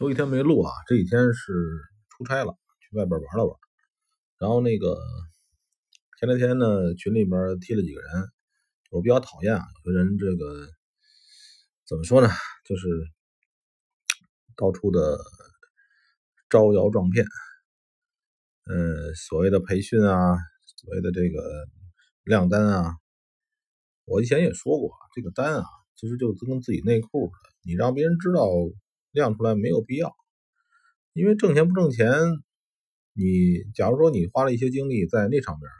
有几天没录啊，这几天是出差了，去外边玩了玩。然后那个前两天呢，群里边踢了几个人，我比较讨厌啊，有的人这个怎么说呢，就是到处的招摇撞骗，嗯，所谓的培训啊，所谓的这个量单啊，我以前也说过，这个单啊，其实就跟自己内裤似的，你让别人知道。亮出来没有必要，因为挣钱不挣钱，你假如说你花了一些精力在那上边，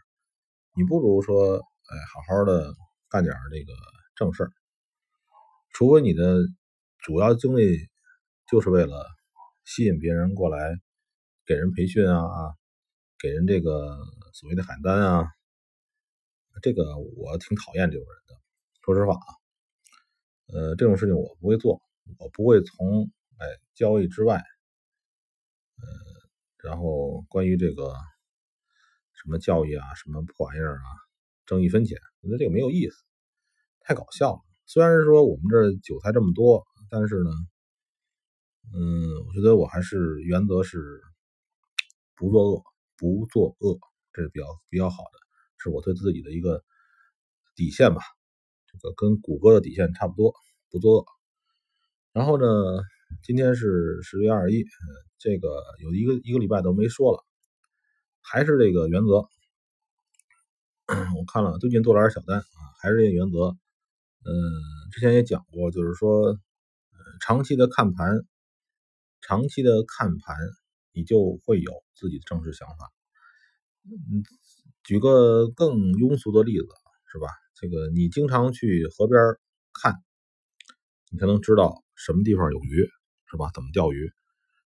你不如说，哎，好好的干点这个正事儿。除非你的主要精力就是为了吸引别人过来给人培训啊啊，给人这个所谓的喊单啊，这个我挺讨厌这种人的。说实话啊，呃，这种事情我不会做，我不会从。哎，交易之外，呃，然后关于这个什么教育啊，什么破玩意儿啊，挣一分钱，我觉得这个没有意思，太搞笑了。虽然是说我们这韭菜这么多，但是呢，嗯，我觉得我还是原则是不作恶，不作恶，这是比较比较好的，是我对自己的一个底线吧。这个跟谷歌的底线差不多，不作恶。然后呢？今天是十月二十一，这个有一个一个礼拜都没说了，还是这个原则。我看了最近做了点小单啊，还是这个原则。嗯，之前也讲过，就是说，长期的看盘，长期的看盘，你就会有自己的正式想法。嗯，举个更庸俗的例子，是吧？这个你经常去河边看，你才能知道什么地方有鱼。是吧？怎么钓鱼？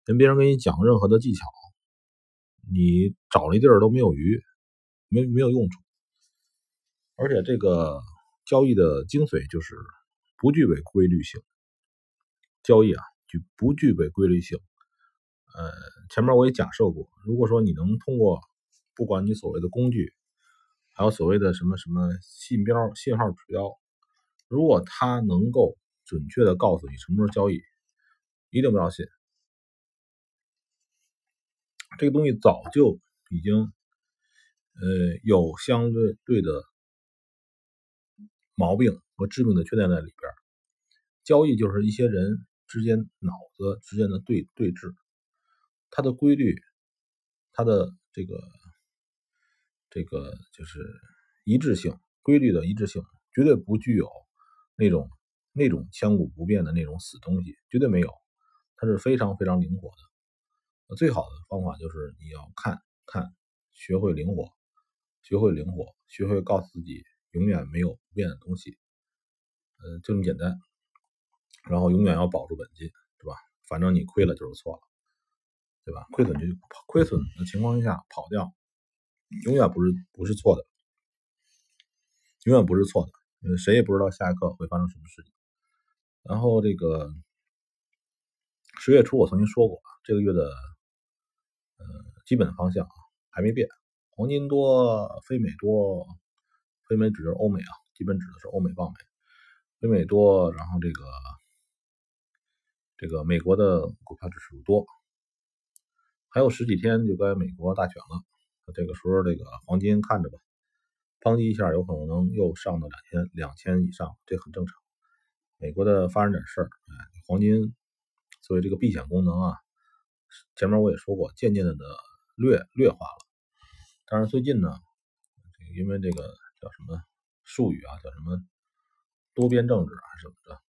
跟别人跟你讲任何的技巧，你找那地儿都没有鱼，没没有用处。而且这个交易的精髓就是不具备规律性。交易啊，就不具备规律性。呃，前面我也假设过，如果说你能通过，不管你所谓的工具，还有所谓的什么什么信标、信号指标，如果它能够准确的告诉你什么时候交易。一定不要信，这个东西早就已经，呃，有相对对的毛病和致命的缺点在里边。交易就是一些人之间脑子之间的对对峙，它的规律，它的这个这个就是一致性，规律的一致性绝对不具有那种那种千古不变的那种死东西，绝对没有。它是非常非常灵活的，最好的方法就是你要看看，学会灵活，学会灵活，学会告诉自己永远没有不变的东西，呃，就这么简单。然后永远要保住本金，对吧？反正你亏了就是错了，对吧？亏损就亏损的情况下跑掉，永远不是不是错的，永远不是错的，谁也不知道下一刻会发生什么事情。然后这个。十月初我曾经说过，这个月的呃基本的方向啊还没变，黄金多，非美多，非美指的是欧美啊，基本指的是欧美棒美，非美多，然后这个这个美国的股票指数多，还有十几天就该美国大选了，这个时候这个黄金看着吧，抨击一下有可能又上到两千两千以上，这很正常。美国的发生点事儿，哎，黄金。所以这个避险功能啊，前面我也说过，渐渐的的略劣化了。但是最近呢，因为这个叫什么术语啊，叫什么多边政治啊什么的，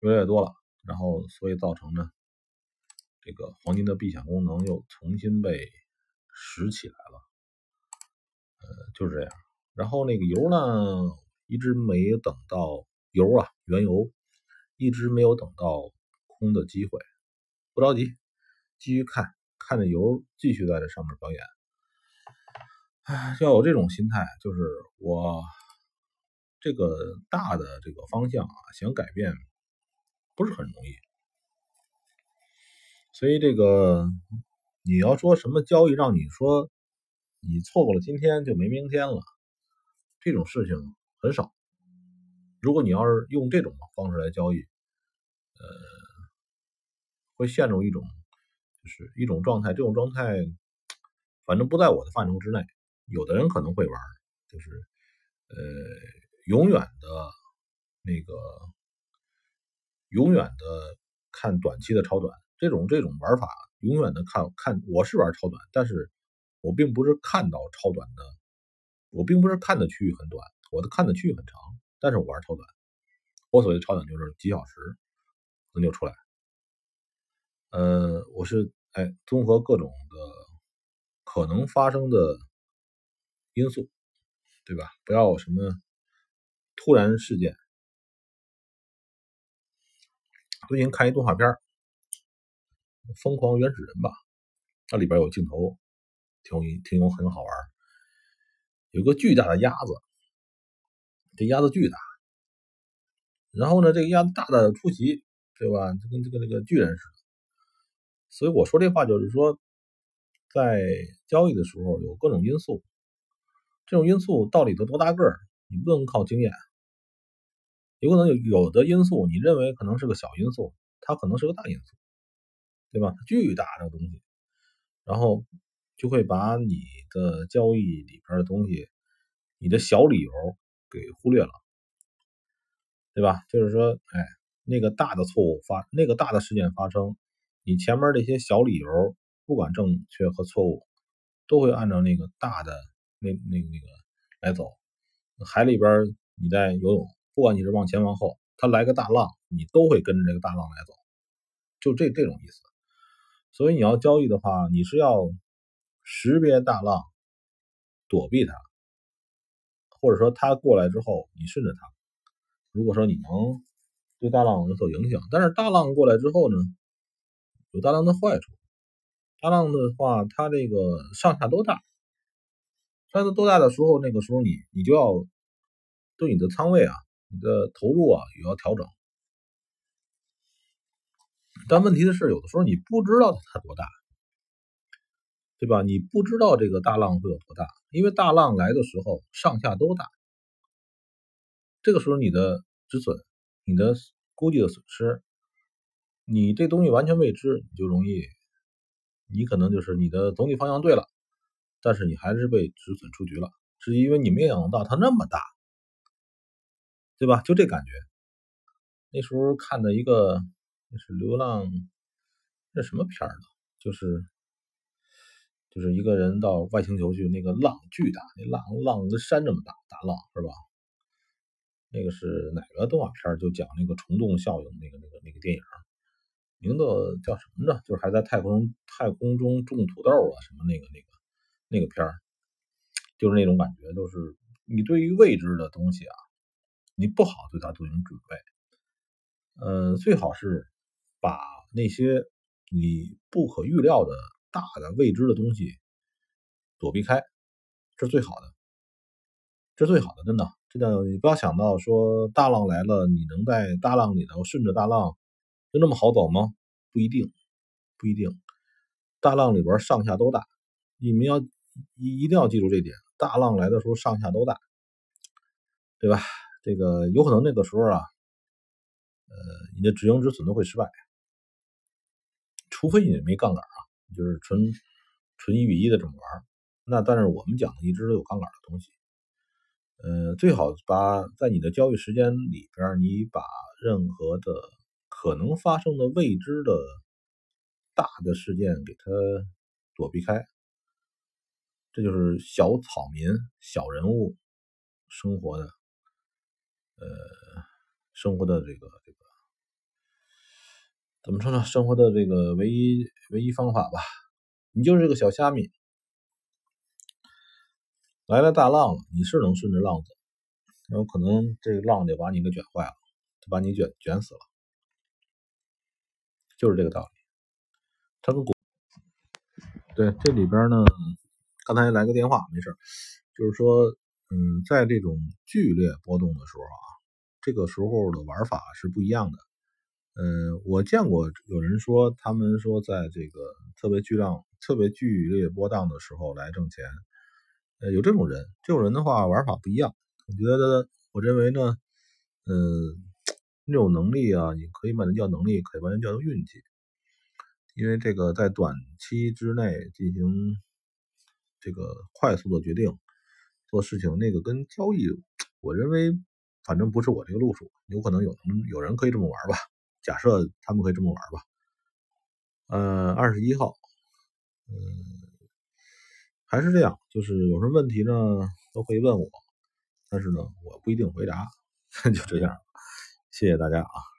越来越多了。然后所以造成呢，这个黄金的避险功能又重新被拾起来了。呃，就是这样。然后那个油呢，一直没等到油啊，原油一直没有等到。空的机会，不着急，继续看，看着油继续在这上面表演。哎，要有这种心态，就是我这个大的这个方向啊，想改变不是很容易。所以这个你要说什么交易让你说你错过了今天就没明天了，这种事情很少。如果你要是用这种方式来交易，呃。会陷入一种就是一种状态，这种状态反正不在我的范畴之内。有的人可能会玩，就是呃永远的那个永远的看短期的超短，这种这种玩法永远的看看，我是玩超短，但是我并不是看到超短的，我并不是看的区域很短，我的看的区域很长，但是我玩超短。我所谓的超短就是几小时能就出来。呃，我是哎，综合各种的可能发生的因素，对吧？不要什么突然事件。最近看一动画片《疯狂原始人》吧，那里边有镜头，挺有挺有很好玩。有个巨大的鸭子，这鸭子巨大。然后呢，这个鸭子大的出奇，对吧？就跟这个这个巨人似的。所以我说这话就是说，在交易的时候有各种因素，这种因素到底得多大个儿，你不能靠经验。有可能有有的因素你认为可能是个小因素，它可能是个大因素，对吧？巨大的东西，然后就会把你的交易里边的东西，你的小理由给忽略了。对吧？就是说，哎，那个大的错误发，那个大的事件发生，你前面那些小理由，不管正确和错误，都会按照那个大的那那那个来走。海里边你在游泳，不管你是往前往后，它来个大浪，你都会跟着这个大浪来走，就这这种意思。所以你要交易的话，你是要识别大浪，躲避它，或者说它过来之后，你顺着它。如果说你能对大浪有所影响，但是大浪过来之后呢，有大浪的坏处。大浪的话，它这个上下都大，上下都大的时候，那个时候你你就要对你的仓位啊，你的投入啊也要调整。但问题的是，有的时候你不知道它多大，对吧？你不知道这个大浪会有多大，因为大浪来的时候上下都大。这个时候，你的止损、你的估计的损失，你这东西完全未知，你就容易，你可能就是你的总体方向对了，但是你还是被止损出局了，是因为你没想到它那么大，对吧？就这感觉。那时候看的一个，那是流浪，那什么片儿呢？就是就是一个人到外星球去，那个浪巨大，那浪浪跟山这么大，大浪是吧？那个是哪个动画片？就讲那个虫洞效应，那个那个那个电影，名字叫什么着？就是还在太空太空中种土豆啊，什么那个那个那个片儿，就是那种感觉，就是你对于未知的东西啊，你不好对它进行准备。呃，最好是把那些你不可预料的大的未知的东西躲避开，这是最好的，这是最好的，真的。真的你不要想到说大浪来了，你能在大浪里头顺着大浪就那么好走吗？不一定，不一定。大浪里边上下都大，你们要一一定要记住这点。大浪来的时候上下都大，对吧？这个有可能那个时候啊，呃，你的止盈止损都会失败，除非你没杠杆啊，就是纯纯一比一的这么玩。那但是我们讲的一直都有杠杆的东西。呃，最好把在你的交易时间里边，你把任何的可能发生的未知的大的事件给它躲避开。这就是小草民、小人物生活的，呃，生活的这个这个怎么说呢？生活的这个唯一唯一方法吧。你就是个小虾米。来了大浪了，你是能顺着浪走，有可能这个浪就把你给卷坏了，就把你卷卷死了，就是这个道理。它跟股对这里边呢，刚才来个电话，没事就是说，嗯，在这种剧烈波动的时候啊，这个时候的玩法是不一样的。嗯，我见过有人说，他们说在这个特别巨浪、特别剧烈波荡的时候来挣钱。呃，有这种人，这种人的话玩法不一样。我觉得，我认为呢，嗯，那种能力啊，你可以把它叫能力，可以把它叫做运气。因为这个在短期之内进行这个快速的决定做事情，那个跟交易，我认为反正不是我这个路数，有可能有有人可以这么玩吧，假设他们可以这么玩吧。呃，二十一号，嗯，还是这样，就是有什么问题呢，都可以问我，但是呢，我不一定回答，就这样，谢谢大家啊。